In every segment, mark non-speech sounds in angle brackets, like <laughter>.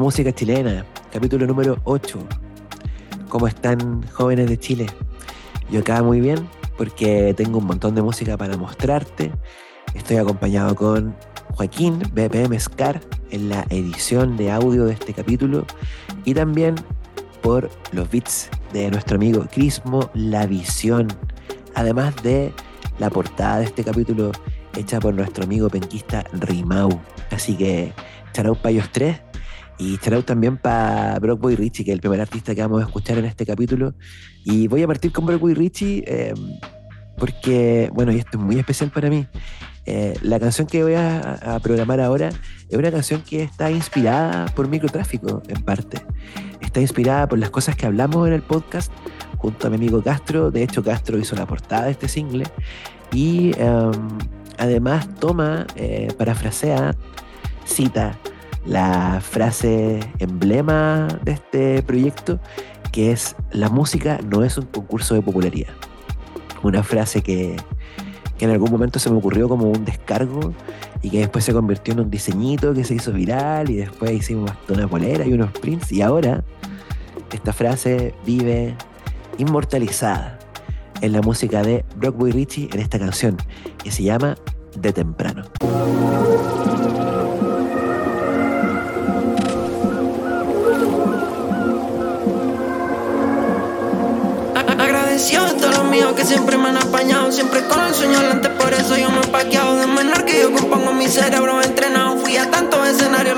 música chilena, capítulo número 8. ¿Cómo están jóvenes de Chile? Yo acá muy bien porque tengo un montón de música para mostrarte. Estoy acompañado con Joaquín BPM Scar en la edición de audio de este capítulo y también por los beats de nuestro amigo Crismo La Visión, además de la portada de este capítulo hecha por nuestro amigo penquista Rimau. Así que Charau Payos 3 y shout out también para Brockboy Richie, que es el primer artista que vamos a escuchar en este capítulo. Y voy a partir con Brockboy Richie eh, em, porque, bueno, y esto es muy especial para mí. Eh, la canción que voy a, a, programar ahora es una canción que está inspirada por microtráfico, en parte. Está inspirada por las cosas que hablamos en el podcast junto a mi amigo Castro. De hecho, Castro hizo la portada de este single. Y em, además toma, eh, parafrasea, cita la frase emblema de este proyecto, que es la música no es un concurso de popularidad. Una frase que, que en algún momento se me ocurrió como un descargo y que después se convirtió en un diseñito que se hizo viral y después hicimos una polera y unos prints y ahora esta frase vive inmortalizada en la música de Brockboy Richie en esta canción que se llama De Temprano. A todos los míos que siempre me han apañado, siempre con el sueño delante, por eso yo me he paqueado. De menor que yo compongo mi cerebro entrenado, fui a tantos escenarios,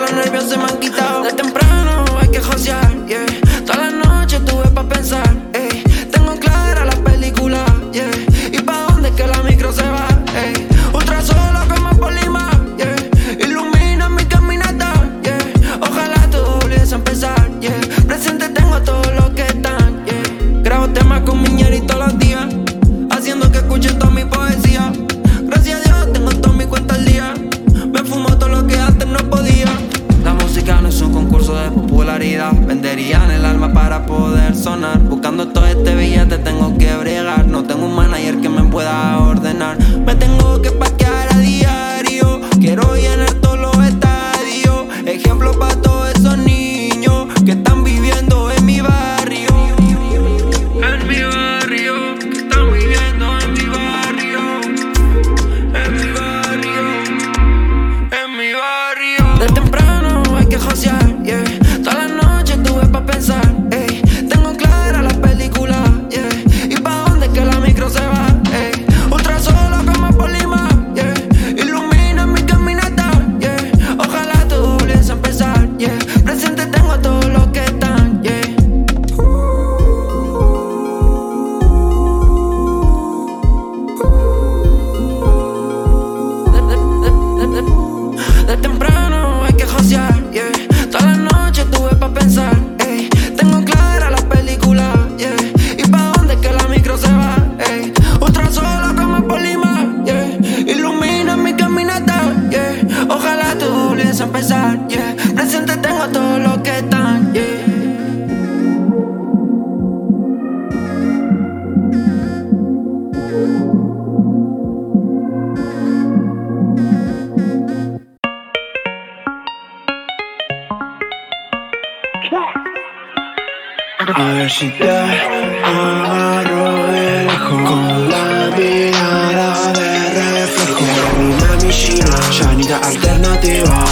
si te agarro de lejos Con la mirada de reflejo. Mi mami china, Shanita alternativa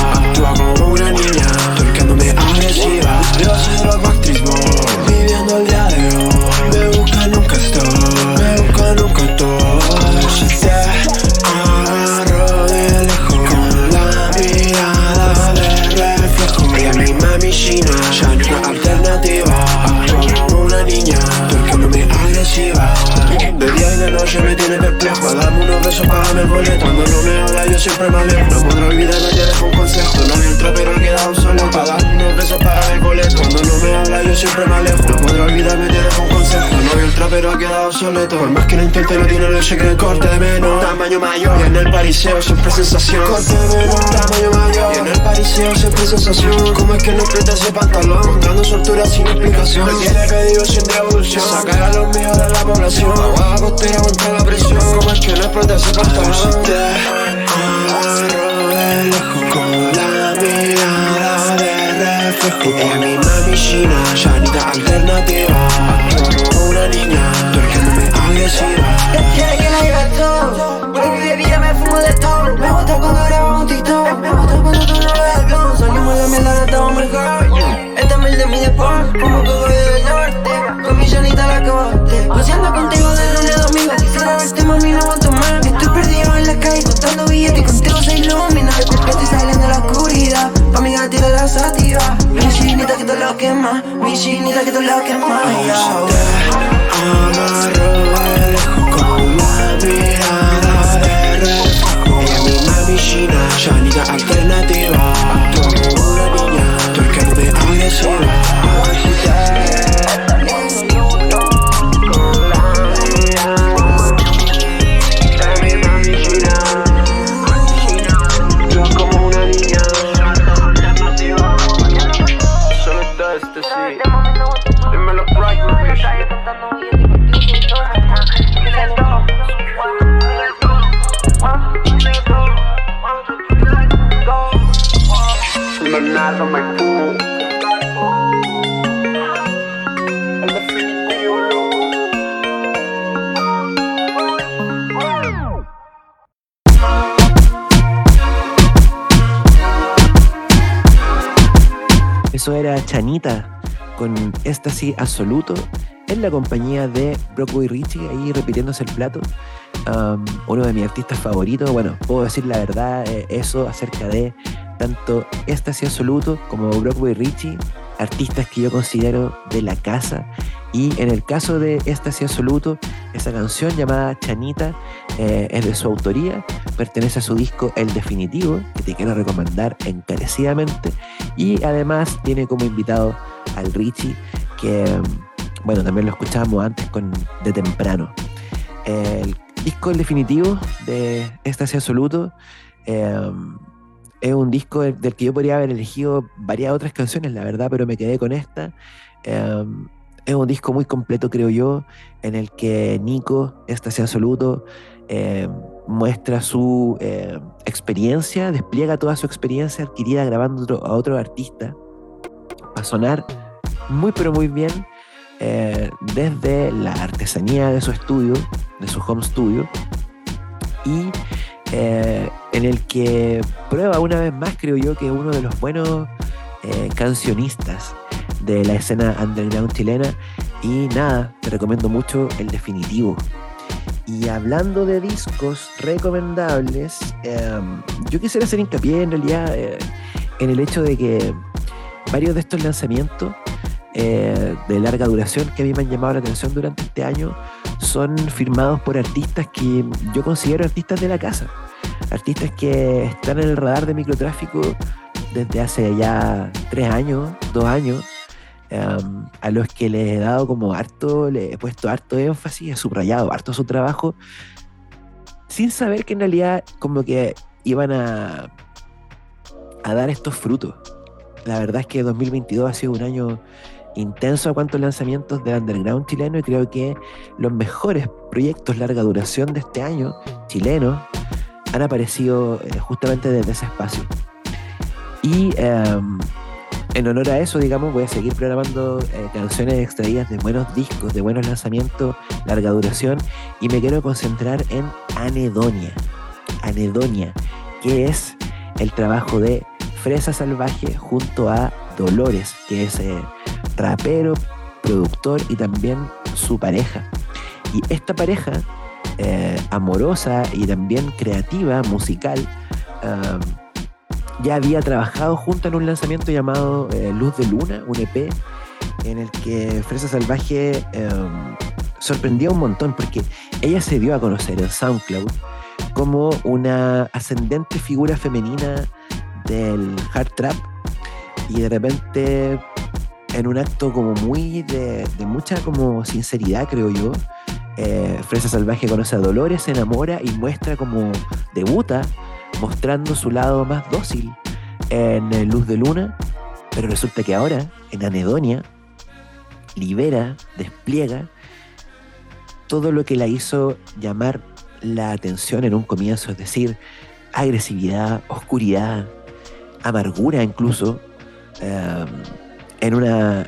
Dame unos besos, págame el boleto Cuando no me habla yo siempre me alejo No podré olvidarme, te dejo un consejo No me entra pero he quedado solo Para darme unos besos, págame el boleto. Cuando no me habla yo siempre me alejo No podré olvidarme, te dejo un consejo No veo el trapero ha quedado soleto Por más que lo intente no tiene leche que corte de menos. Tamaño mayor. Y en el pariseo siempre sensación. Corte de menos, tamaño mayor. Y en el pariseo siempre sensación. ¿Cómo es que no aprieta ese pantalón? Mostrando soltura sin explicación. Me tiene pedido sin devolución Sacar a los míos de la población. Agua costera contra la presión. ¿Cómo es que no explota ese pantalón? Agarro lejos Con la mirada de reflejo Ella es mi mami china, Shanita alternativa una niña, torciéndome agresiva Quiere que la lleve todo Por mi bebida me fumo de todo Me gusta cuando grabo un TikTok Me gusta cuando tú no ves el blog Salimos de la mierda, estamos mejor Esta es mil de mi deporte Como todo del norte Con mi llanita la corte Paseando contigo de lunes a domingo Quisiera verte mami, no aguanto más calle contando billetes Y contigo se ilumina. Estoy saliendo de la oscuridad. Pa' mi gatita la sativa Mi chinita que todo lo quema. Mi chinita que todo lo quema. Vamos te amarro con la mirada de reflejo Ella es mi mami china, Shanita alternativa Chanita con Éxtasis Absoluto en la compañía de Broadway Richie, ahí repitiéndose el plato. Uno de mis artistas favoritos. Bueno, puedo decir la verdad, eh, eso acerca de tanto Éxtasis Absoluto como Broadway Richie, artistas que yo considero de la casa. Y en el caso de Éxtasis Absoluto, esa canción llamada Chanita eh, es de su autoría, pertenece a su disco El Definitivo, que te quiero recomendar encarecidamente. Y además tiene como invitado al Richie, que bueno, también lo escuchábamos antes con De Temprano. El disco El Definitivo de Éxtasis Absoluto eh, es un disco del, que yo podría haber elegido varias otras canciones, la verdad, pero me quedé con esta. Eh, es un disco muy completo, creo yo, en el que Nico, Éxtasis Absoluto, eh, muestra su eh, experiencia, despliega toda su experiencia adquirida grabando a otro artista a sonar muy pero muy bien eh, desde la artesanía de su estudio, de su home studio, y eh, en el que prueba una vez más, creo yo, que es uno de los buenos eh, cancionistas de la escena underground chilena. Y nada, te recomiendo mucho el definitivo. Y hablando de discos recomendables, eh, yo quisiera hacer hincapié en realidad eh, en el hecho de que varios de estos lanzamientos eh, de larga duración que a mí me han llamado la atención durante este año son firmados por artistas que yo considero artistas de la casa. Artistas que están en el radar de microtráfico desde hace ya tres años, dos años, um, a los que les he dado como harto, le he puesto harto énfasis, he subrayado harto su trabajo, sin saber que en realidad como que iban a, a dar estos frutos. La verdad es que 2022 ha sido un año intenso a cuantos lanzamientos del underground chileno y creo que los mejores proyectos larga duración de este año, chilenos, han aparecido eh, justamente desde ese espacio. Y eh, en honor a eso, digamos, voy a seguir programando eh, canciones extraídas de buenos discos, de buenos lanzamientos, larga duración, y me quiero concentrar en Anedonia. Anedonia, que es el trabajo de Fresa Salvaje junto a Dolores, que es eh, rapero, productor y también su pareja. Y esta pareja, eh, amorosa y también creativa, musical, um, ya había trabajado junto en un lanzamiento llamado eh, Luz de Luna, un EP, en el que Fresa Salvaje sorprendía un montón porque ella se dio a conocer en SoundCloud como una ascendente figura femenina del hard trap y de repente en un acto como muy de, mucha como sinceridad creo yo eh, Fresa Salvaje conoce a Dolores, se enamora y muestra como debuta mostrando su lado más dócil en eh, Luz de Luna pero resulta que ahora en Anedonia libera, despliega todo lo que la hizo llamar la atención en un comienzo, es decir, agresividad, oscuridad, amargura incluso, eh, en una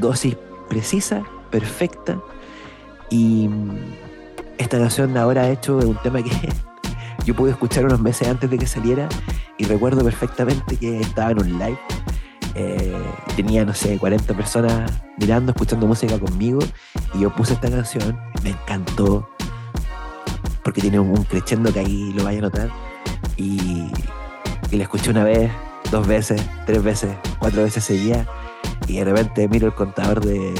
dosis precisa, perfecta. Y esta canción ahora ha hecho un tema que <laughs> yo pude escuchar unos meses antes de que saliera y recuerdo perfectamente que estaba en un live. Eh, tenía, no sé, 40 personas mirando, escuchando música conmigo y yo puse esta canción, me encantó porque tiene un, crescendo que ahí lo vaya a notar y la escuché una vez, dos veces, tres veces, cuatro veces seguía y de repente miro el contador de,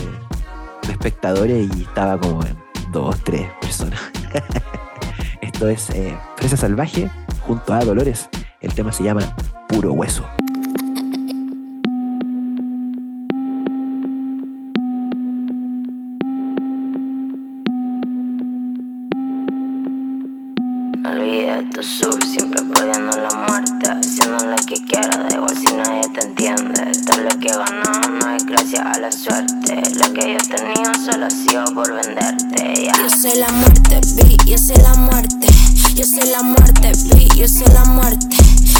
espectadores y estaba como en dos, tres personas. <laughs> Esto es eh, Fresa Salvaje junto a Dolores. El tema se llama Puro Hueso. Olvida tu Yo soy la muerte, vi, yo soy la muerte, yo soy la muerte, vi, yo soy la muerte.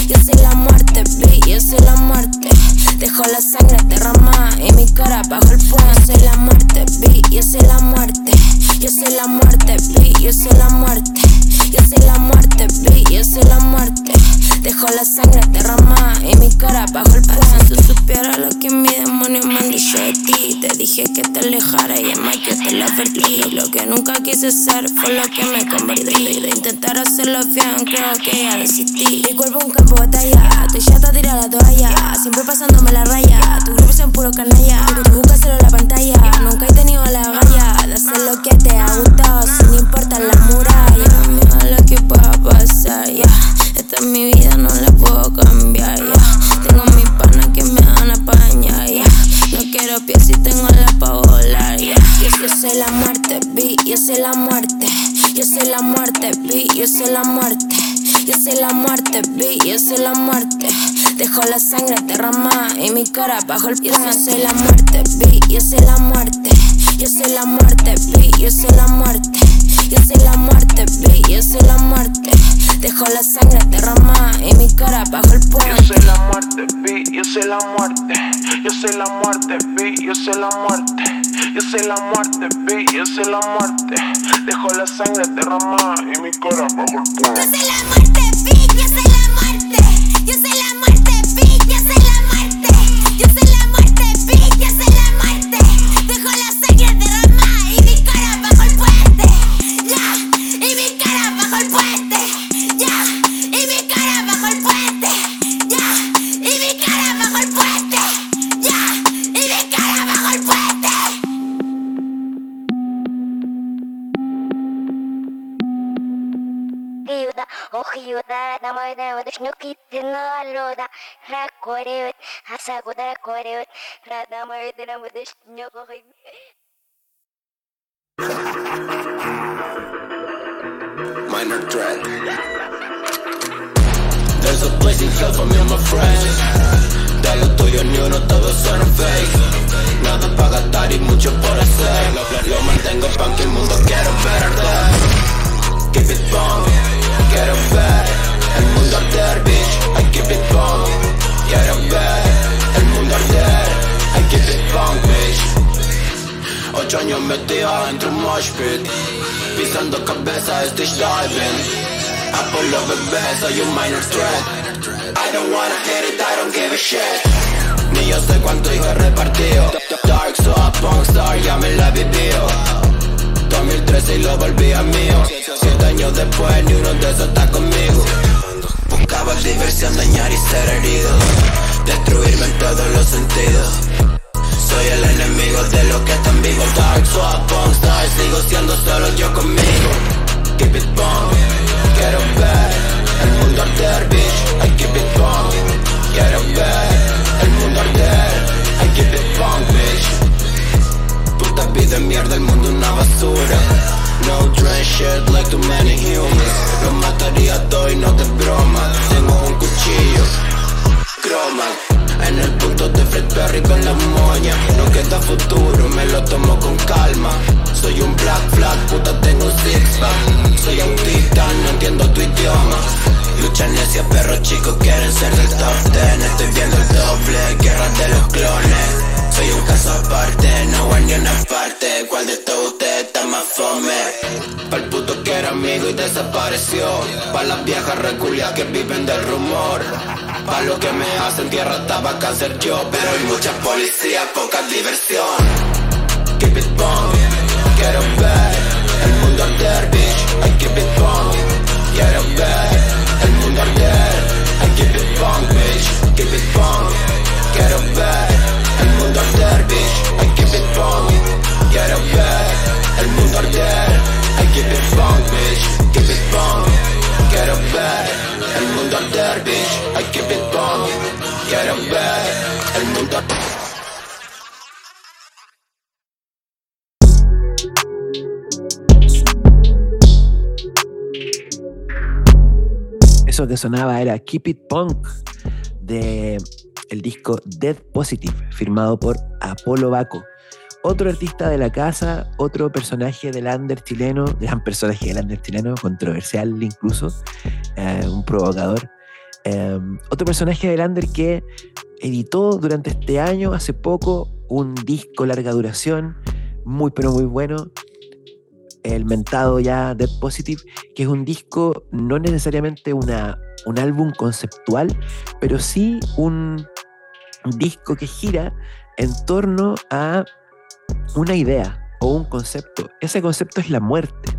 Yo soy la muerte, vi, yo soy la muerte. Dejo la sangre derramada y mi cara bajo el puente. Yo soy la muerte, vi, yo soy la muerte. Yo soy la muerte, vi, yo soy la muerte. Yo soy la muerte, yo soy la muerte. Dejo la sangre derramada y mi cara bajo el. Si tú supieras lo que mi demonio me han dicho de ti, te dije que te alejara y en yo te la advertí. Lo que nunca quise ser fue lo que me convertí. De intentar hacerlo bien, creo que ya desistí. Mi cuerpo un campo de batalla, estoy chata tirar la toalla. Siempre pasándome la raya, tu grupo es puro canalla. Tú buscas solo la pantalla, nunca he tenido la galla de hacer lo que te ha gustado, sin importar la muralla. Lo que pueda pasar, ya. Esta es mi vida, no la puedo cambiar, ya. Tengo mis panas que me dan a paña, ya. No quiero pies si tengo la pa' volar. Yo soy la muerte, vi, yo soy la muerte. Yo soy la muerte, vi, yo soy la muerte. Yo soy la muerte, vi, yo soy la muerte. Dejo la sangre derramada y mi cara bajo el piso. Yo soy la muerte, vi, yo soy la muerte. Yo soy la muerte, vi, yo soy la muerte. Yo soy la muerte, vi, yo soy la muerte. Dejo la sangre derramada y mi cara bajo el puente. Yo soy la muerte, vi, yo soy la muerte. Yo soy la muerte, vi, yo soy la muerte. Yo soy la muerte, vi, yo soy la muerte. Dejo la sangre derramada y mi cara bajo el puente. Yo soy la muerte, vi, yo soy la muerte. Yo soy la muerte, Minor threat. There's a place in hell for me and my friends. Lo tuyo ni uno, todos son fake. Nada para gastar y mucho por hacer. Lo, mantengo pa' que el mundo quiera ver arder. Keep it bomb, quiero ver el mundo arder, bitch. I keep it bomb, quiero ver el mundo arder. I keep it bomb, bitch. Ocho años metido dentro un mosh pit. Pisando cabeza, estoy diving Apollo bebé, soy un minor threat. I don't wanna hit it, I don't give a shit. Ni yo sé cuánto hijo he repartido. Dark Swap, Star, ya me la he vivido 2013 y lo volví a mío. Siete años después, ni uno de esos está conmigo. Buscaba diversión, dañar y ser herido. Destruirme en todos los sentidos. Soy el enemigo de los que están vivos. Dark Swap, Star, sigo siendo solo yo conmigo. Keep it bomb, quiero ver el mundo arder, bitch. I keep it bomb, quiero ver el mundo arder. I keep it bomb, bitch Puta vida mierda, el mundo una basura. No train shit like too many humans. Los mataría a todos y no te broma. Tengo un cuchillo croma. En el punto de Fred Perry con la moña. No queda futuro, me lo tomo con calma. Soy un black flag, puta tengo six pack. Soy autista, no entiendo tu idioma. Lucha necia, perros chicos quieren ser del top ten. Estoy viendo el doble, guerra de los clones Soy un caso aparte, no voy ni una parte. ¿Cuál de todos ustedes está más fome? Pa'l puto que era amigo y desapareció. Pa' las viejas reculias que viven del rumor. Pa' lo que me hacen tierra estaba cáncer yo. Pero hay muchas policías, poca diversión. Keep it bomb, quiero ver el mundo arder, bitch. I keep it bomb, quiero ver el mundo arder. I keep it bomb, bitch. Keep it bomb, quiero ver I keep it bomb, quiero ver el mundo arder. I keep it bomb, bitch. Keep it bomb, quiero ver el mundo arder, bitch. I keep it bomb, quiero ver el mundo. Eso que sonaba era Keep It Punk de el disco Dead Positive, firmado por Apolo Baco. Otro artista de la casa, otro personaje del under chileno, <laughs> gran personaje del under chileno, controversial incluso, eh, un provocador. Eh, otro personaje del under que editó durante este año, hace poco, un disco larga duración, muy pero muy bueno, el mentado ya Dead Positive, que es un disco, no necesariamente una, un álbum conceptual, pero sí un, disco que gira en torno a una idea o un concepto. Ese concepto es la muerte.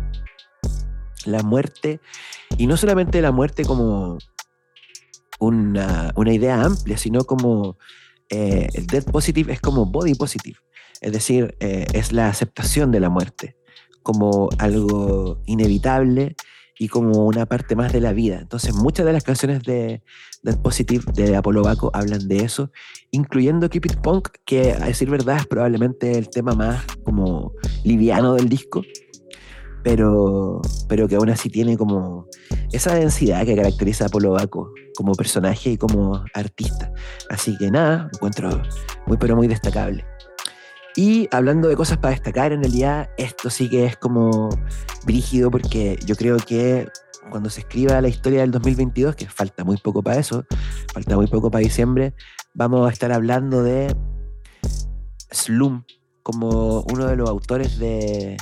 La muerte, y no solamente la muerte como una, una idea amplia, sino como eh, el Dead Positive es como Body Positive. Es decir, eh, es la aceptación de la muerte como algo inevitable y como una parte más de la vida. Entonces, muchas de las canciones de Dead Positive de Apolo Baco hablan de eso, incluyendo Keep It Punk, que a decir verdad es probablemente el tema más como liviano del disco, pero, pero que aún así tiene como esa densidad que caracteriza a Apolo Baco como personaje y como artista. Así que nada, encuentro muy pero muy destacable. Y hablando de cosas para destacar en realidad, esto sí que es como brígido porque yo creo que cuando se escriba la historia del 2022, que falta muy poco para eso, falta muy poco para diciembre, vamos a estar hablando de Slum como uno de los autores de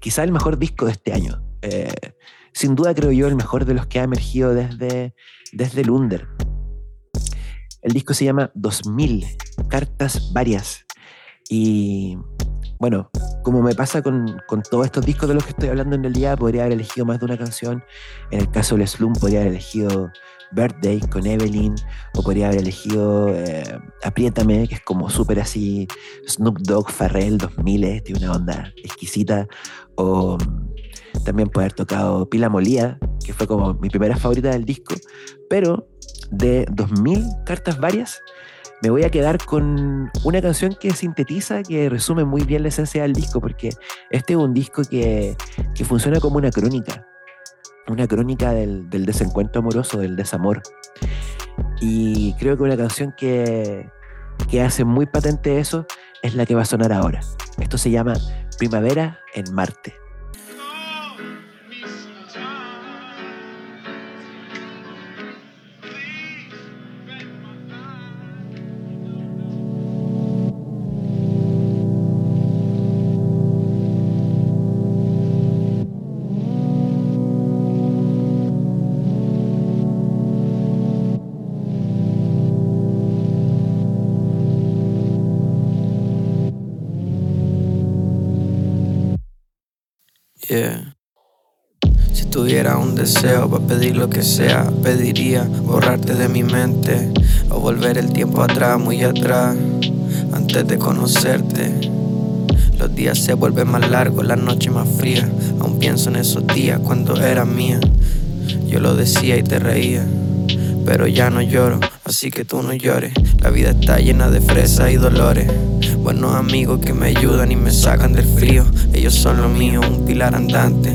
quizá el mejor disco de este año. Eh, sin duda creo yo el mejor de los que ha emergido desde, desde el Under. El disco se llama 2000, Cartas Varias. Y bueno, como me pasa con, con, todos estos discos de los que estoy hablando en realidad, podría haber elegido más de una canción. En el caso del Slum, podría haber elegido Birthday con Evelyn, o podría haber elegido eh, Apriétame, que es como súper así, Snoop Dogg, Farrell 2000, tiene una onda exquisita, o mm, también haber tocado Pila Molía, que fue como mi primera favorita del disco, pero de 2000 cartas varias, me voy a quedar con una canción que sintetiza, que resume muy bien la esencia del disco, porque este es un disco que, que funciona como una crónica, una crónica del, del, desencuentro amoroso, del desamor. Y creo que una canción que, que hace muy patente eso es la que va a sonar ahora. Esto se llama Primavera en Marte. Deseo pedir lo que sea, pediría borrarte de mi mente o volver el tiempo atrás, muy atrás, antes de conocerte. Los días se vuelven más largos, la noche más fría. Aún pienso en esos días cuando era mía. Yo lo decía y te reía, pero ya no lloro, así que tú no llores. La vida está llena de fresas y dolores. Buenos amigos que me ayudan y me sacan del frío. Ellos son lo mío, un pilar andante.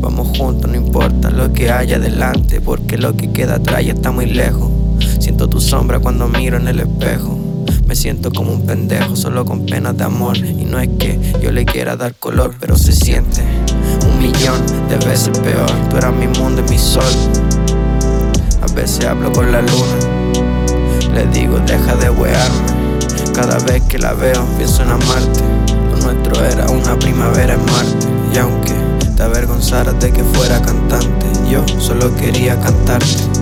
Vamos juntos, no importa lo que haya adelante, porque lo que queda atrás ya está muy lejos. Siento tu sombra cuando miro en el espejo. Me siento como un pendejo, solo con penas de amor. Y no es que yo le quiera dar color, pero se siente un millón de veces peor. Tú eras mi mundo y mi sol. A veces hablo con la luna. Le digo, deja de wearme. Cada vez que la veo pienso en amarte. Lo nuestro era una primavera en Marte. Y aunque te avergonzaras de que fuera cantante, yo solo quería cantarte.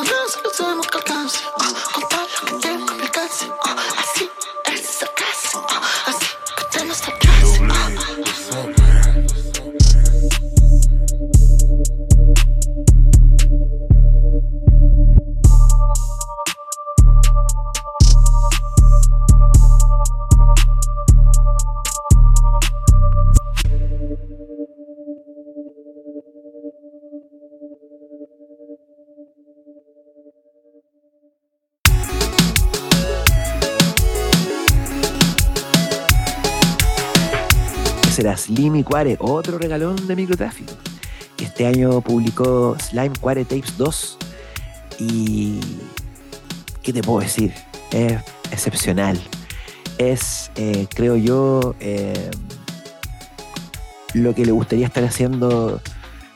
Si no danza, lo Slim y Quare, otro regalón de microtráfico. Este año publicó Slime Quare Tapes 2. Y. ¿Qué te puedo decir? Es excepcional. Es, eh, creo yo, eh, lo que le gustaría estar haciendo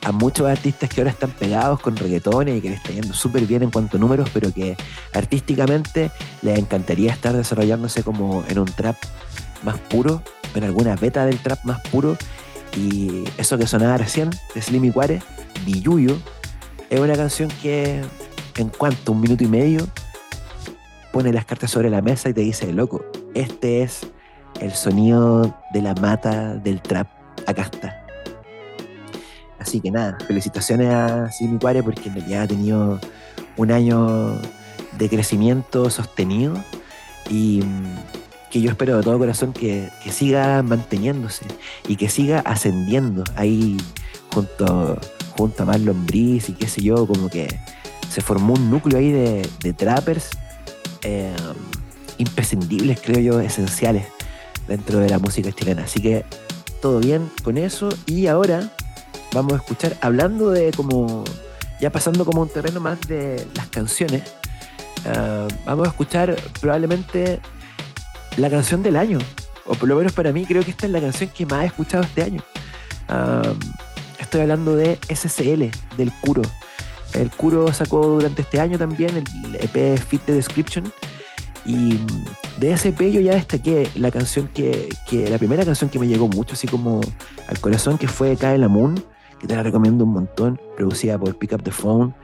a muchos artistas que ahora están pegados con reggaetones y que les está yendo súper bien en cuanto a números, pero que artísticamente les encantaría estar desarrollándose como en un trap más puro, en alguna beta del trap más puro. Y eso que sonaba recién, de Slim y Quare, Billuyo, es una canción que en cuanto un minuto y medio pone las cartas sobre la mesa y te dice, loco, este es el sonido de la mata del trap. Acá está. Así que nada, felicitaciones a Slim y Quare porque en realidad ha tenido un año de crecimiento sostenido y que yo espero de todo corazón que, que siga manteniéndose y que siga ascendiendo ahí junto, junto a Marlon Brice y qué sé yo, como que se formó un núcleo ahí de, de trappers eh, imprescindibles, creo yo, esenciales dentro de la música chilena. Así que todo bien con eso y ahora vamos a escuchar, hablando de como, ya pasando como un terreno más de las canciones, ah, vamos a escuchar probablemente la canción del año, o por lo menos para mí creo que esta es la canción que más he escuchado este año. Estoy hablando de SCL, del Curo. El Curo sacó durante este año también el EP Fit the Description. Y de ese EP yo ya destaqué la canción que, que, la primera canción que me llegó mucho, así como al corazón, que fue Cae la Moon, que te la recomiendo un montón, producida por Pick Up the Phone.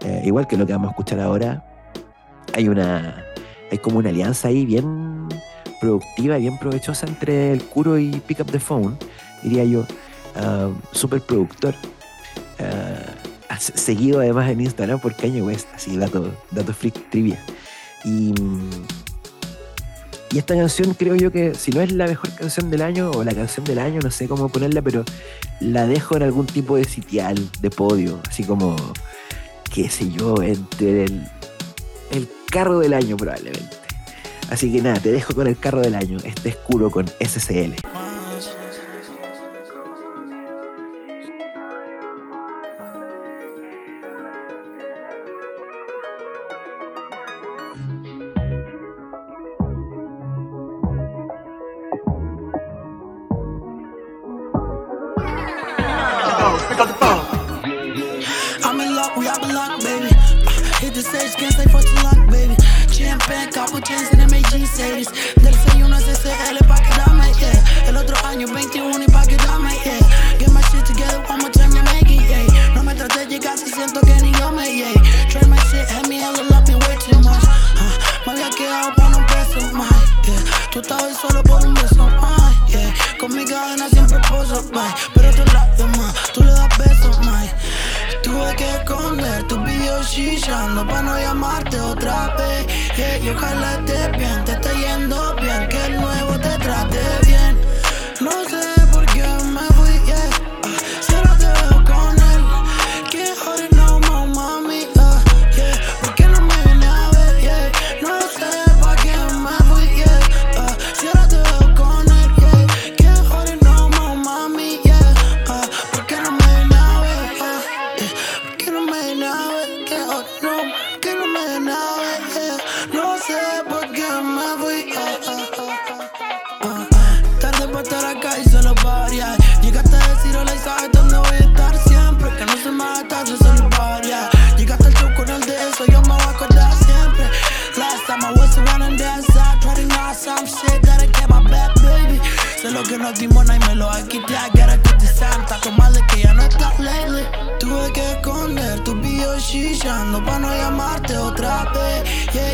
Eh, igual que lo que vamos a escuchar ahora, hay una, hay como una alianza ahí bien productiva y bien provechosa entre el Curo y Pick Up the Phone, diría yo, um, uh, súper productor. Uh, seguido además en Instagram por Kanye West, así dato, dato freak trivia. Y, y esta canción creo yo que si no es la mejor canción del año o la canción del año, no sé cómo ponerla, pero la dejo en algún tipo de sitial, de podio, así como, qué sé yo, entre el, el carro del año probablemente. Así que nada, te dejo con el carro del año, este escudo con SCL. Couple chains en MAG 6 Del 6-1 CCL pa' quedarme, yeah. El otro año 21 y pa' quedarme Chillando para no llamarte otra vez. Yeah, y ojalá bien, te está yendo bien, que el nuevo te trate bien.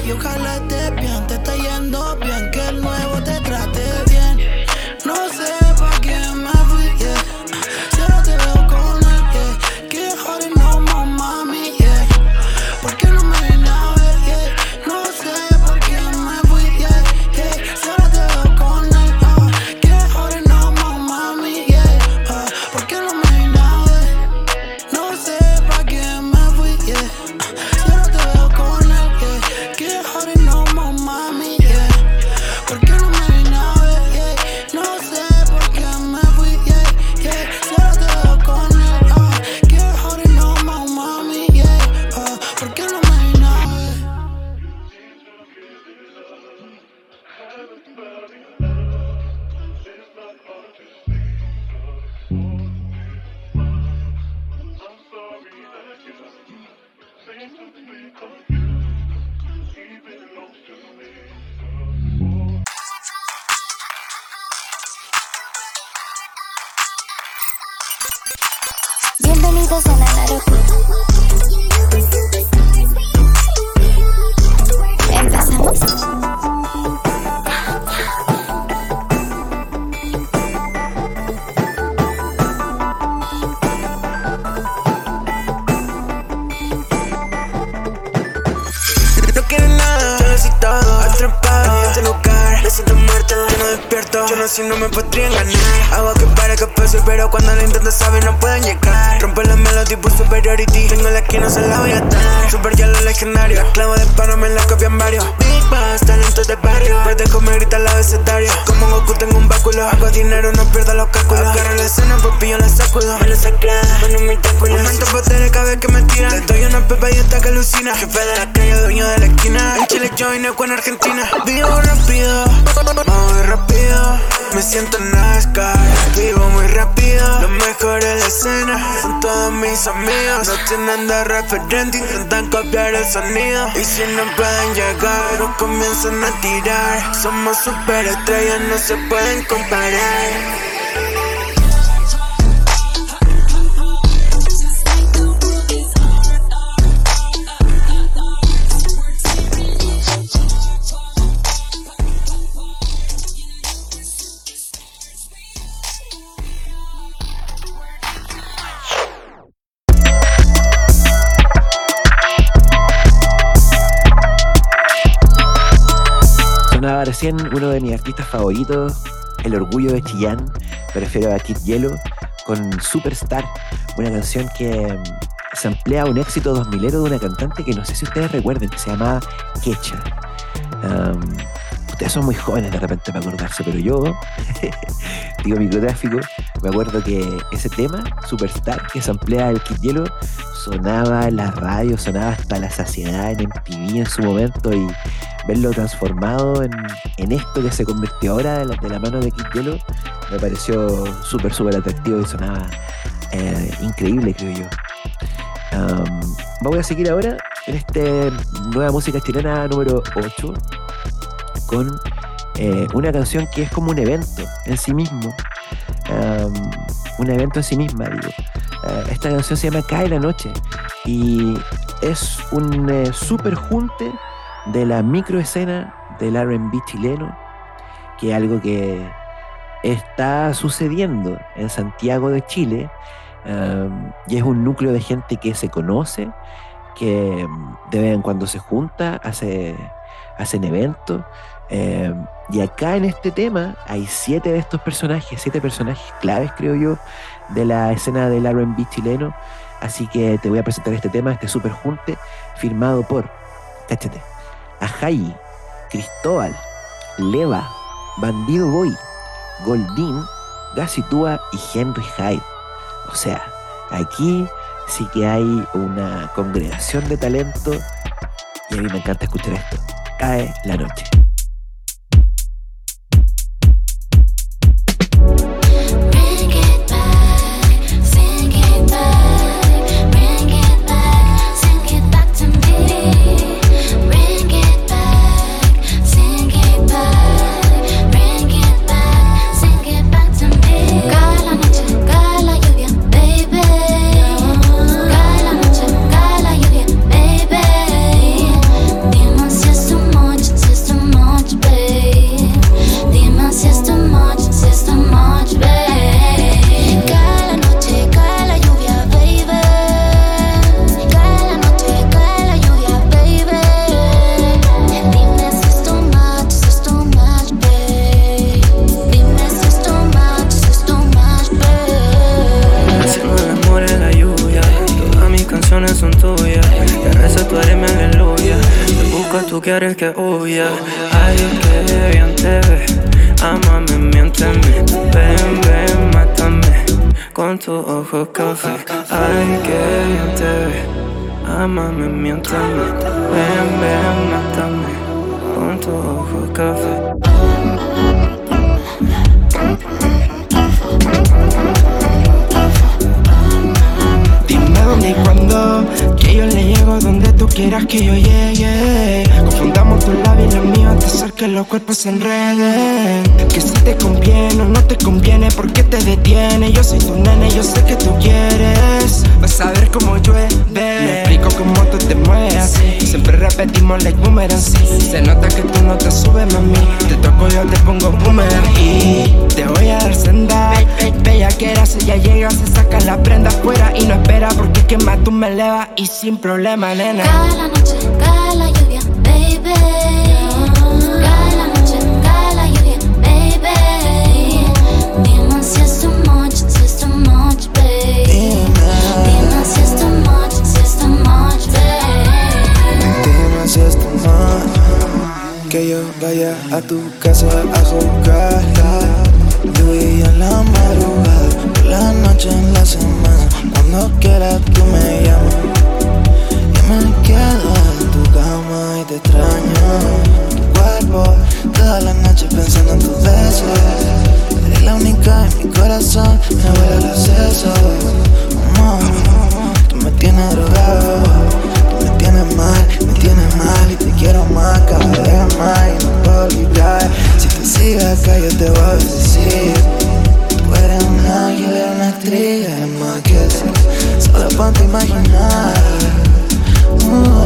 y ojalá te Vivo rápido, muy rápido. Me siento en NASCAR, vivo muy rápido. Los mejores de escena son todos mis amigos. No tienen de referente, intentan copiar el sonido. Y si no pueden llegar, no comienzan a tirar. Somos superestrellas, no se pueden comparar. Artistas favoritos, El Orgullo de Chillán, me refiero a Kid Hielo, con Superstar, una canción que mm, se emplea un éxito 2000 de una cantante que no sé si ustedes recuerden, que se llamaba Kecha. Um, ustedes son muy jóvenes de repente para acordarse, pero yo, <laughs> digo micrográfico, me acuerdo que ese tema, Superstar, que se emplea el Kid Hielo, sonaba en la radio, sonaba hasta la saciedad en MTV en su momento y verlo transformado en, en esto que se convirtió ahora de la, mano de Kid me pareció súper, súper atractivo y sonaba eh, increíble, creo yo. Um, voy a seguir ahora en este nueva música chilena número 8 con eh, una canción que es como un evento en sí mismo. Un evento en sí misma, digo. Uh, esta canción se llama Cae la Noche y es un eh, super junte de la microescena del RB chileno, que es algo que está sucediendo en Santiago de Chile um, y es un núcleo de gente que se conoce, que um, de vez en cuando se junta, hace, hacen eventos. Um, y acá en este tema hay siete de estos personajes, siete personajes claves, creo yo, de la escena del RB chileno. Así que te voy a presentar este tema, este super junte, firmado por, cáchate, Ajayi, Cristóbal, Leva, Bandido Boy, Goldín, Gacitúa y Henry Hyde. O sea, aquí sí que hay una congregación de talento y a mí me encanta escuchar esto. Cae la noche. me, me É. los cuerpos se enreden. Que si te conviene o no te conviene ¿Por qué te detiene? Yo soy tu nene, yo sé que tú quieres. Vas a ver cómo llueve. Me explico cómo tú te mueves. Siempre repetimos like boomerang. Se nota que tú no te subes, mami. Te toco, yo te pongo boomerang. Y te voy a dar senda. Bella que eras, ya llega, se saca la prenda afuera Y no espera porque es que más tú me elevas Y sin problema, nena. Cae la noche, cae la lluvia, baby. Que yo vaya a tu casa a jugar Lluvia en la madrugada Por la noche en la semana. Cuando quieras tú me llamas. Yo me quedo en tu cama y te extraño. Tu cuerpo toda la noche pensando en tus besos. Eres la única en mi corazón Me vuela el acceso. Amor, Tú me tienes drogado Tú me tienes mal, tienes mal Y te quiero más, cada vez más Y no puedo olvidar. Si te sigo acá yo te voy a decir Tú eres un ángel, eres una Eres más que eso. Solo ponte imaginar. Uh.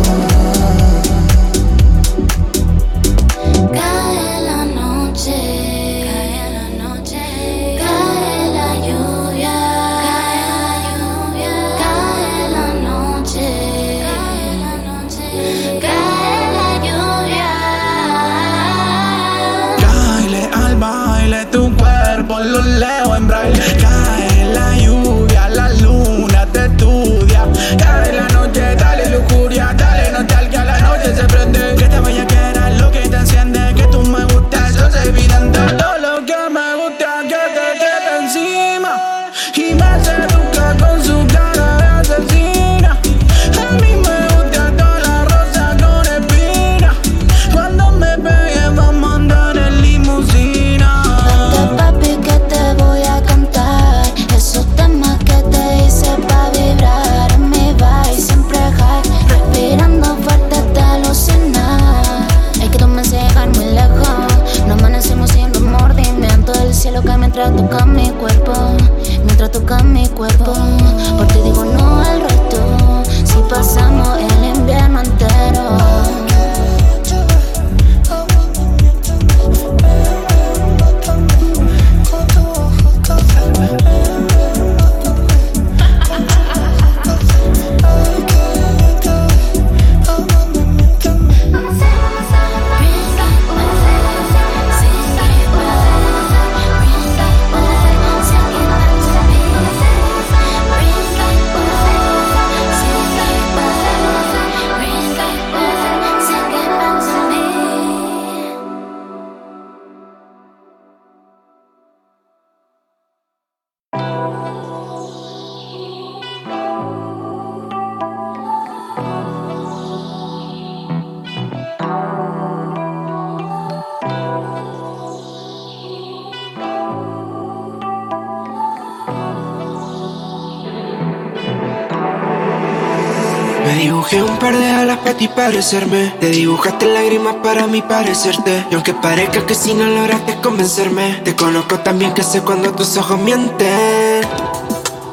Parecerme Te dibujaste lágrimas para mí parecerte Y aunque parezca que si no lograste convencerme Te conozco también que sé cuando tus ojos mienten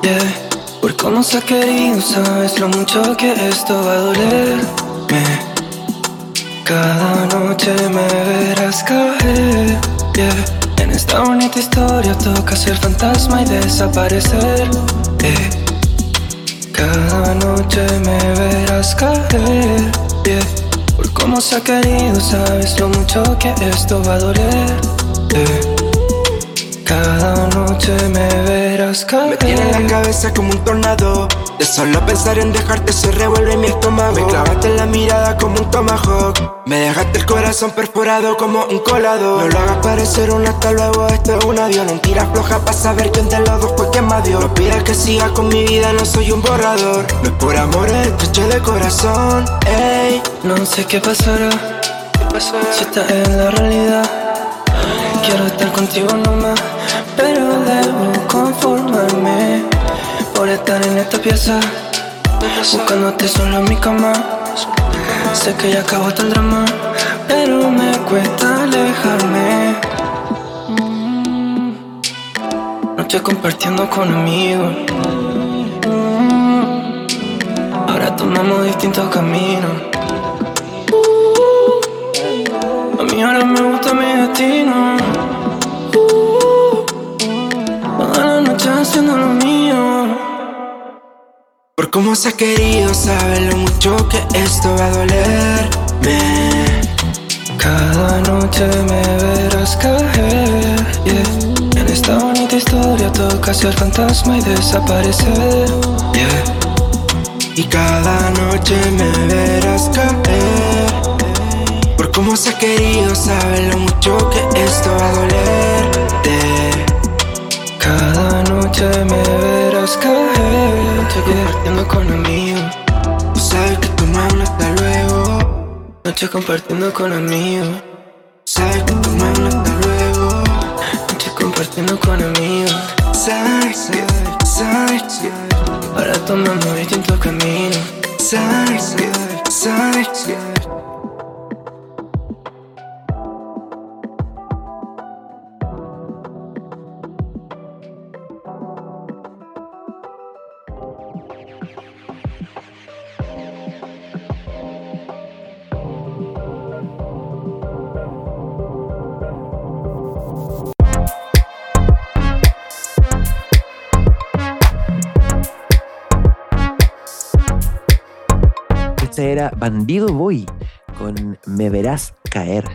Yeah. Por cómo se ha querido, sabes lo mucho que esto va a dolerme. Cada noche me verás caer. Yeah. En esta bonita historia toca ser fantasma y desaparecer. Yeah. Cada noche me verás caer. Por cómo se ha querido, sabes lo mucho que esto va a doler. Cada noche me verás caer. Me tiene la cabeza como un tornado De solo pensar en dejarte se revuelve mi estómago. Me clavaste en la mirada como un tomahawk. Me dejaste el corazón perforado como un colado. No lo hagas parecer un hasta luego, esto es un avión Un tira floja para saber quién de los dos fue quien más dio. No pidas que siga con mi vida, no soy un borrador. No es por amor, es de corazón. Ey, No sé qué pasará, si está en la realidad. Quiero estar contigo nomás, pero debo conformarme por estar en esta pieza, buscándote solo en mi cama. Sé que ya acabó todo el drama, pero me cuesta alejarme. Mm. Noche compartiendo con amigos. Mm. Ahora tomamos distintos caminos. A mí ahora me gusta mi destino. Toda la noche haciendo lo mío. Por cómo se ha querido, sabes lo mucho que esto va a dolerme Cada noche me verás caer. En esta bonita historia toca ser fantasma y desaparecer. Yeah. Y cada noche me verás caer Por cómo se ha querido, sabes lo mucho que esto va a dolerte Cada noche me verás caer. Noche compartiendo con amigos. Sabes que tomamos hasta luego Noche compartiendo con amigos. Sabes que tomamos hasta luego Noche compartiendo con amigos. Sabes sabes que, Ahora tomamos distintos caminos. sabes que, sabes Bandido Boy con Me Verás Caer.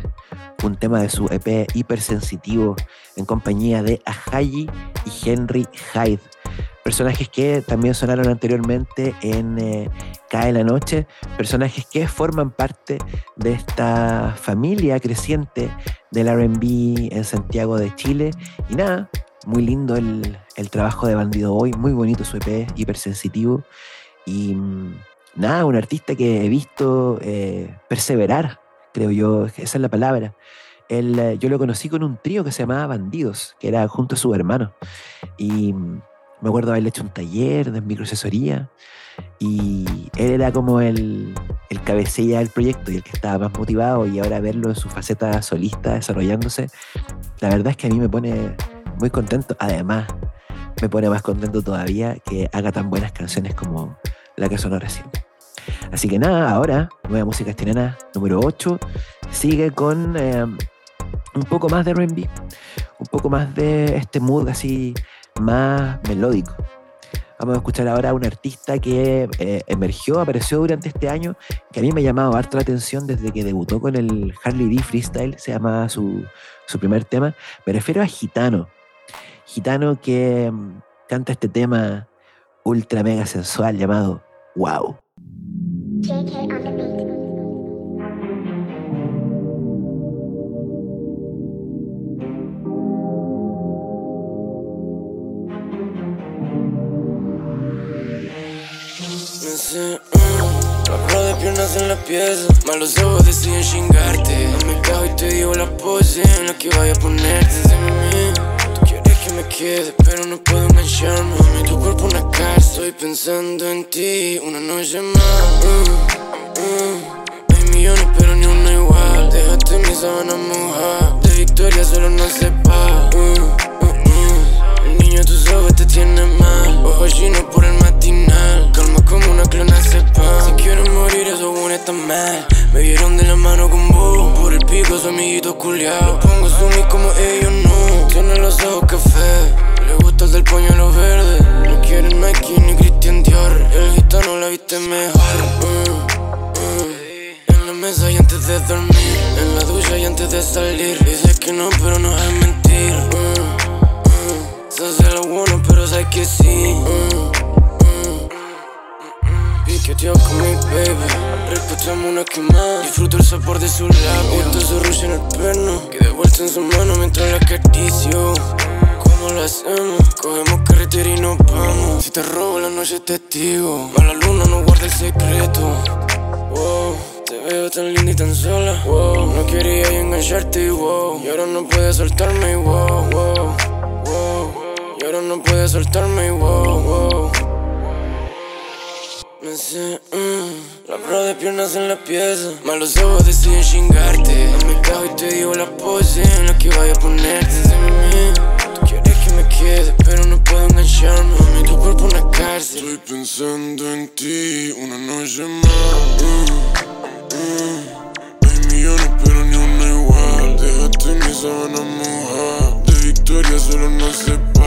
un tema de su EP hipersensitivo en compañía de Ahayi y Henry Hyde. Personajes que también sonaron anteriormente en eh, Cae la Noche, personajes que forman parte de esta familia creciente del RB en Santiago de Chile. Y nada, muy lindo el, el trabajo de Bandido Hoy, muy bonito su EP, hipersensitivo. Y mm, nada, un artista que he visto eh, perseverar, creo yo, esa es la palabra. Él, eh, yo lo conocí con un trío que se llamaba Bandidos, que era junto a su hermano. Y mm, me acuerdo haberle hecho un taller de microasesoría y él era como el, el cabecilla del proyecto y el que estaba más motivado y ahora verlo en su faceta solista desarrollándose, la verdad es que a mí me pone muy contento. Además, me pone más contento todavía que haga tan buenas canciones como la que sonó recién. Así que nada, ahora, nueva música chilena número 8, sigue con eh, un poco más de RB, un poco más de este mood así más melódico. Vamos a escuchar ahora a un artista que eh, emergió, apareció durante este año, que a mí me ha llamado harto la atención desde que debutó con el Harley D Freestyle, se llama su, su primer tema. Me refiero a Gitano. Gitano que mm, canta este tema ultra mega sensual llamado Wow. En la pieza, malos ojos deciden chingarte. Me cago y te digo la pose en la que vaya a ponerte. Me quede, pero no puedo engancharme. Mami, tu cuerpo una cárcel, estoy pensando en ti una noche más. Mm, mm, hay millones, pero ni una igual. Déjate mi sábana mojada, de victoria solo no sepa. Mm, mm, mm. El niño tus ojos te tienen mal, ojos chinos por el matinal. Como una clona sepa. Si quiero morir, eso bueno está mal. Me vieron de la mano con vos, por el pico su amiguito culiao. Lo pongo zoom como ellos no. Tiene los ojos café, le gusta el del pañuelo verde. No quieren Nike ni Christian Dior. El gitano la viste mejor. Mm, mm. En la mesa y antes de dormir, en la ducha y antes de salir. Dice que no, pero no Disfruto el sabor de su labio Gusto su rush en el perno. Que de vuelta en su mano mientras la acaricio. ¿Cómo lo hacemos? Cogemos carretera y nos vamos. Si te robo la noche es testigo A la luna no guarda el secreto. Wow te veo tan linda y tan sola, wow No quería engancharte wow. Y ahora no puedes soltarme wow, wow, wow. Y ahora no puedes soltarme wow, wow me sé, mm, la prueba de piernas en la pieza. Malos ojos deciden chingarte. Me cago y te digo la pose en la que vaya a ponerte. Dime, tú quieres que me quede, pero no puedo engancharme. Mami, tu cuerpo una cárcel. Estoy pensando en ti una noche más. Mm, mm. Hay millones, pero ni una igual. Déjate mi sábana mojada. De victoria solo no sepa.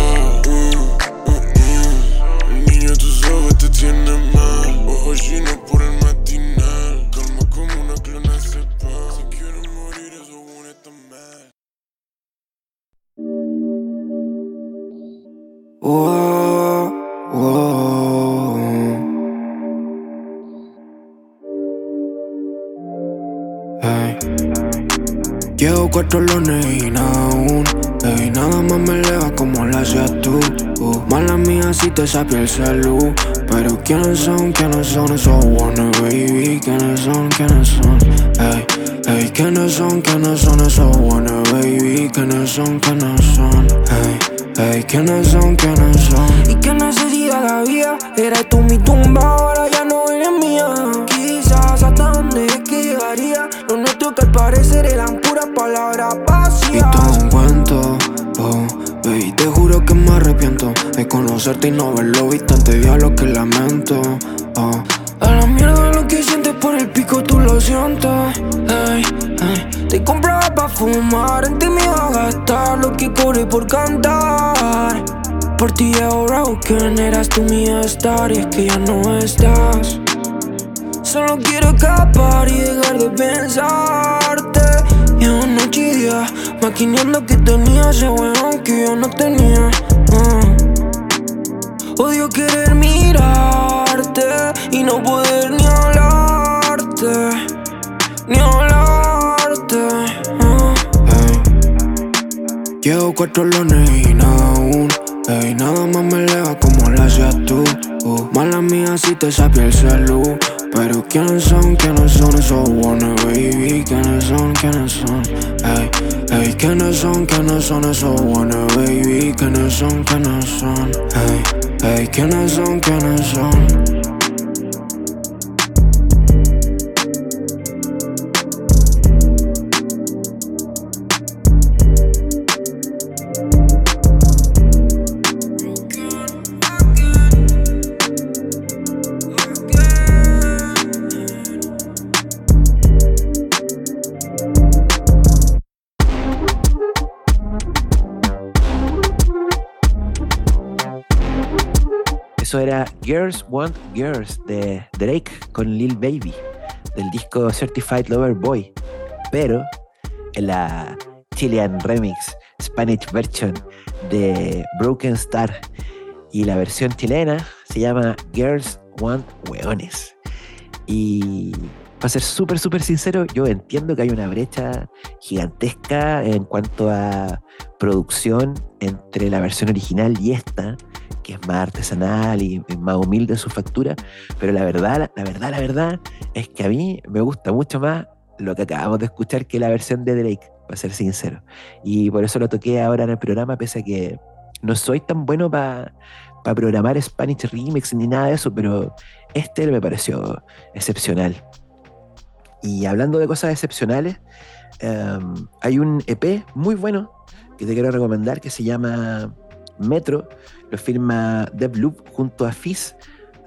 Ojos te tienen mal. Ojos chinos por el matinal. Calma como una clona sepa. Si quiero morir, eso bueno está mal. Whoa, whoa. Hey. Llevo cuatro lones y nada aún. Ey, nada más me eleva como lo hacías tú. Uh, mala mía si te sapia el salud. Pero quiénes son, quiénes son esos wanna baby. Quiénes son, quiénes son. Ey, ey, quiénes son, quiénes son esos wanna baby. Quiénes son, quiénes son. Ey, ey, quiénes son, quiénes son. ¿Y qué necesidad la vida? Eres tú mi tumba, ahora ya no eres mía. Quizás hasta dónde es que llegaría. Lo nuestro que al parecer eran conocerte y no verlo visto ante diablo que lamento, oh. A la mierda lo que sientes por el pico, tú lo sientes. Ey, ey. Te compraba pa' fumar, en ti me iba a gastar lo que cobré por cantar. Por ti ahora quién eras tú mi estar y es que ya no estás. Solo quiero escapar y dejar de pensarte. Llevo noche y día maquineando que tenía ese weón que yo no tenía. Ah. Odio querer mirarte y no poder ni hablarte, ni hablarte. Ey. Llevo cuatro lones y nada aún. Nada más me eleva como lo hacías tú. Uh, mala mía si te sabía el salud. Pero quiénes son, quiénes son esos wanna baby, quiénes son, quiénes son. Ey, quiénes son, quiénes son esos wanna baby, quiénes son, quiénes son. Ey, ey, quiénes son, quiénes son. Girls Want Girls de Drake con Lil Baby, del disco Certified Lover Boy. Pero en la Chilean Remix Spanish version de Broken Star y la versión chilena se llama Girls Want Weones. Y para ser súper, súper sincero, yo entiendo que hay una brecha gigantesca en cuanto a producción entre la versión original y esta, que es más artesanal y más humilde su factura, pero la verdad, la verdad, la verdad es que a mí me gusta mucho más lo que acabamos de escuchar que la versión de Drake, para ser sincero. Y por eso lo toqué ahora en el programa, pese a que no soy tan bueno para programar Spanish Remix ni nada de eso, pero este me pareció excepcional. Y hablando de cosas excepcionales, em, hay un EP muy bueno que te quiero recomendar que se llama Metro, lo firma Devloop junto a Fizz,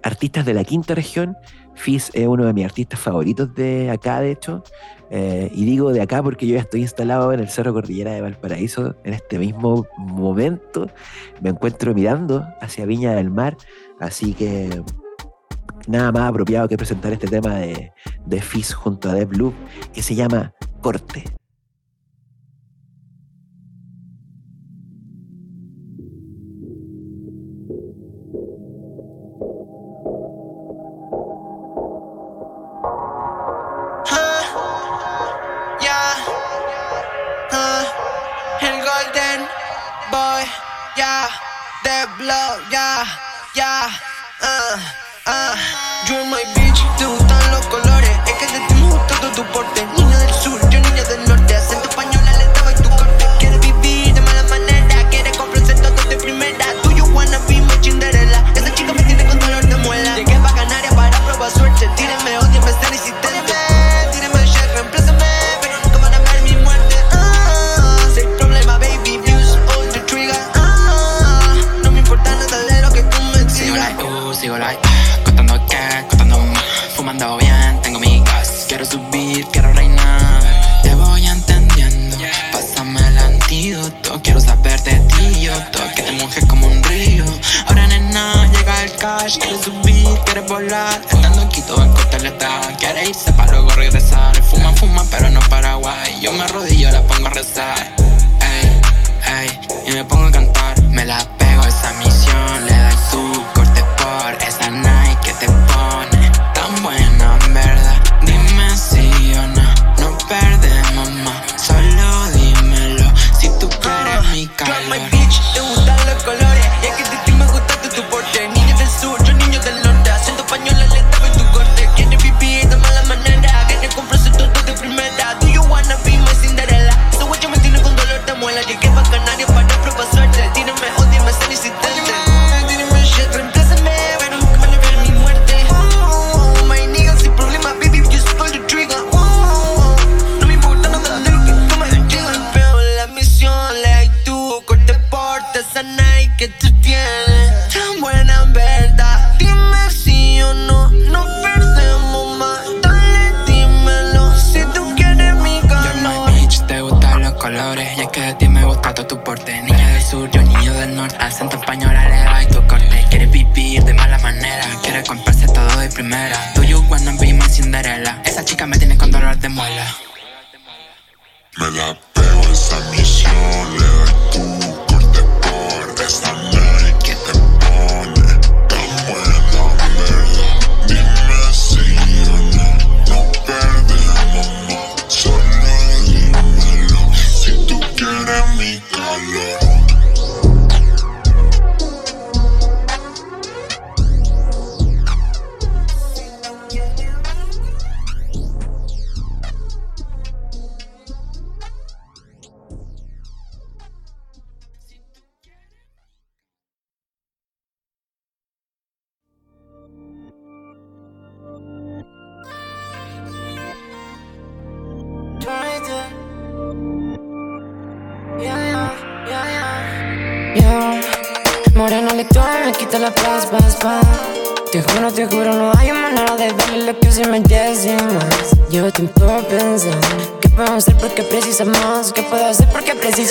artistas de la quinta región. Fizz es uno de mis artistas favoritos de acá, de hecho. Eh, y digo de acá porque yo ya estoy instalado en el Cerro Cordillera de Valparaíso en este mismo momento. Me encuentro mirando hacia Viña del Mar, así que nada más apropiado que presentar este tema de, de Fizz junto a Devloop que se llama Corte. Blow, ya, ya, ah, ah. You and my bitch, te primera Do you wanna be my Cinderella? Esa chica me tiene con dolor de muela Me la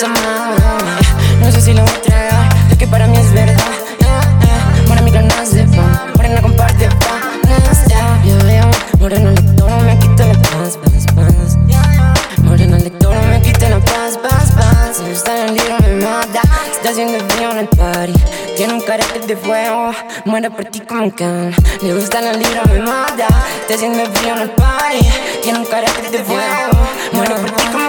más? No sé si lo voy a tragar, lo que para mí es verdad. Morena, mira, nace pan. Morena, comparte. Yeah, yeah, yeah. Morena lectora me quita la paz, paz, paz. Morena lectora me quita la paz, paz, paz. Si está en el libro me mata. Está haciendo frío en el party. Tiene un carácter de fuego. Muere por ti como un can. Le gusta en el libro me mata. Está haciendo frío en el party. Tiene un carácter de fuego. Muere por ti como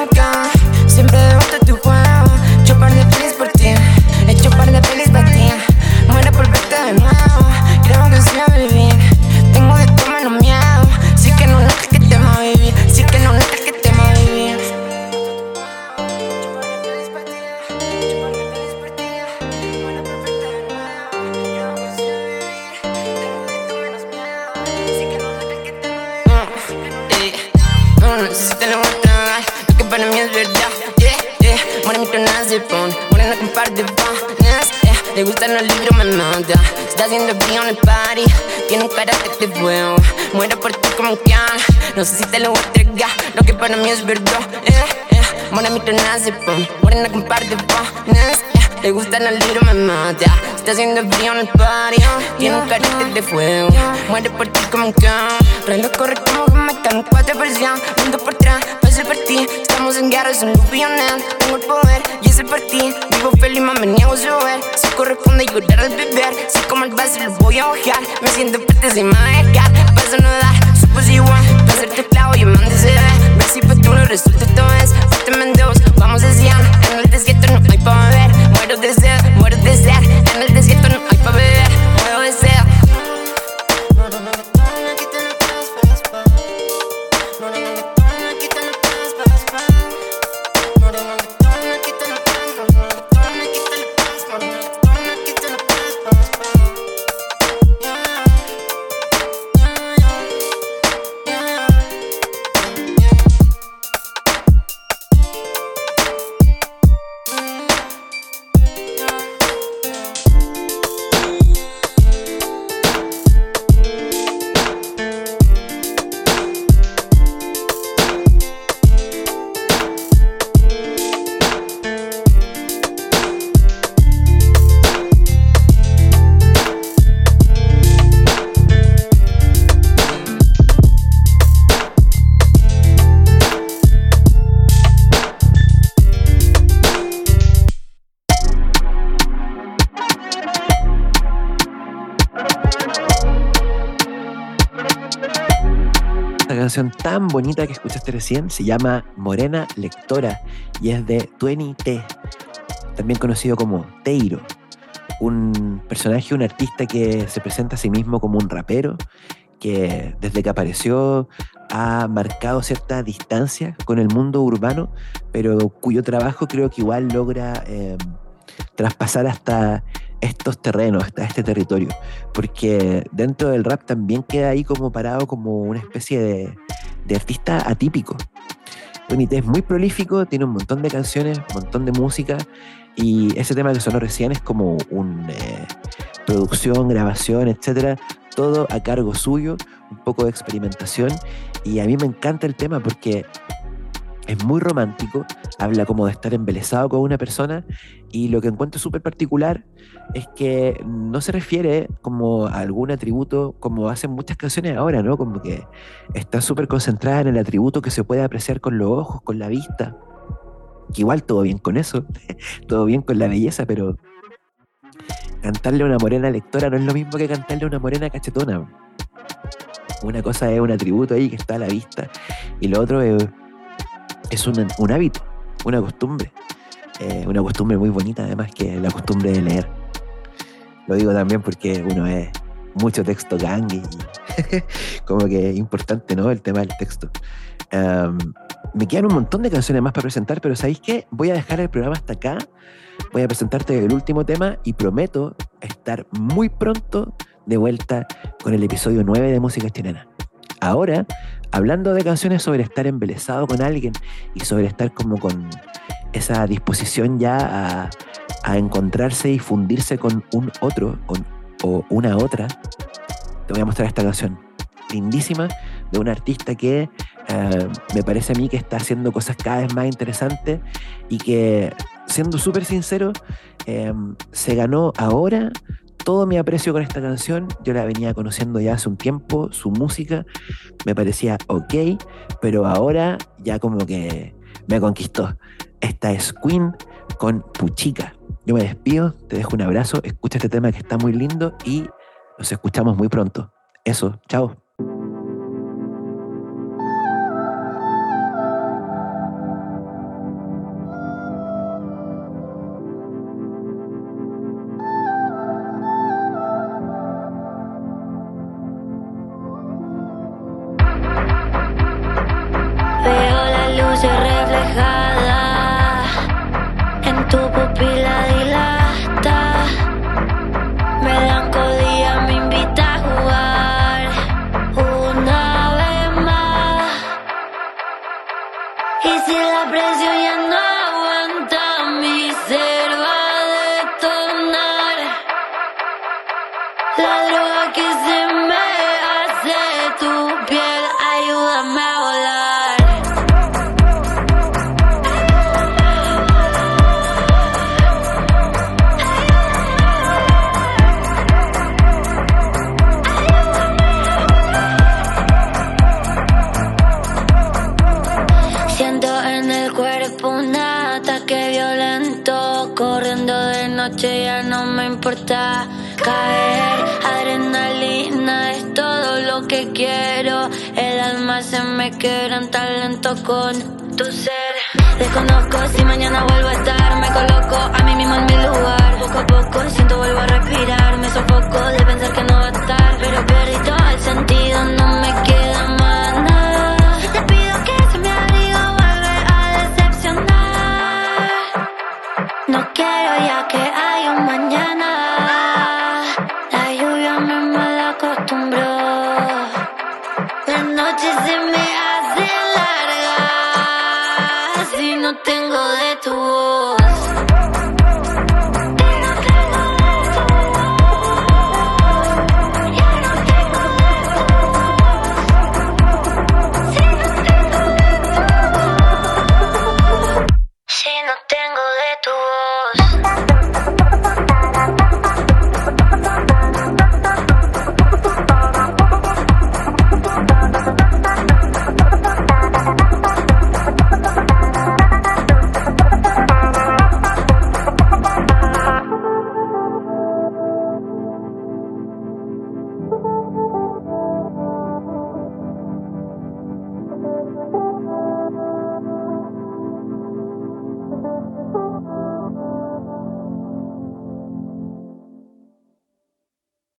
No sé si te lo voy a entregar. Lo que para mí es verdad yeah, yeah. Morena mi de pon Morena con par de panes yeah. Le gustan los libros, me mata está haciendo frío en el party Tiene un carácter de fuego. Muere por ti como un can Reloj corre como que me caen cuatro presión Mundo por atrás, paso por ti. Estamos en guerra, es un billionaire Tengo el poder y ese por ti Vivo feliz, más me niego a llover Si corresponde llorar al beber Si como el vaso lo voy a bajar Me siento parte sin me va a Paso no dar, supos igual Tu clavo y mande se ve si futuro resulta todo es Párteme en dos, vamos a Sion En el desierto no hay pa' beber. Muero de sed, muero de sed. En el desierto no hay pa' beber tan bonita que escuchaste recién se llama Morena Lectora y es de 20T, también conocido como Teiro, un personaje, un artista que se presenta a sí mismo como un rapero que desde que apareció ha marcado cierta distancia con el mundo urbano, pero cuyo trabajo creo que igual logra eh, traspasar hasta estos terrenos, este territorio, porque dentro del rap también queda ahí como parado como una especie de, de artista atípico. Unité es muy prolífico, tiene un montón de canciones, un montón de música, y ese tema que sonó recién es como una producción, grabación, etcétera, todo a cargo suyo, un poco de experimentación, y a mí me encanta el tema porque es muy romántico, habla como de estar embelesado con una persona y lo que encuentro súper particular es que no se refiere como a algún atributo como hacen muchas canciones ahora, ¿no? Como que está súper concentrada en el atributo que se puede apreciar con los ojos, con la vista. Que igual todo bien con eso, <laughs> todo bien con la belleza, pero cantarle a una morena lectora no es lo mismo que cantarle a una morena cachetona. Una cosa es un atributo ahí que está a la vista y lo otro es, es un, un hábito, una costumbre. Eh, una costumbre muy bonita además que la costumbre de leer. Lo digo también porque uno es mucho texto gang y <laughs> como que es importante, ¿no? El tema del texto. Am, me quedan un montón de canciones más para presentar, pero ¿sabéis qué? Voy a dejar el programa hasta acá. Voy a presentarte el último tema y prometo estar muy pronto de vuelta con el episodio 9 de Música Chilena. Ahora, hablando de canciones sobre estar embelesado con alguien y sobre estar como con esa disposición ya a, a encontrarse y fundirse con un otro con- o una otra, te voy a mostrar esta canción lindísima de un artista que eh, me parece a mí que está haciendo cosas cada vez más interesantes y que, siendo súper sincero, eh, se ganó ahora todo mi aprecio con esta canción. Yo la venía conociendo ya hace un tiempo, su música me parecía ok, pero ahora ya como que me conquistó. Esta es Queen con Puchica. Yo me despido, te dejo un abrazo, escucha este tema que está muy lindo y nos escuchamos muy pronto. Eso, chao. Se me quebranta lento con tu ser. Desconozco si mañana vuelvo a estar. Me coloco a mí mismo en mi lugar. Poco a poco siento vuelvo a respirar. Me sofoco de pensar que no va a estar. Pero perdí todo el sentido, no me queda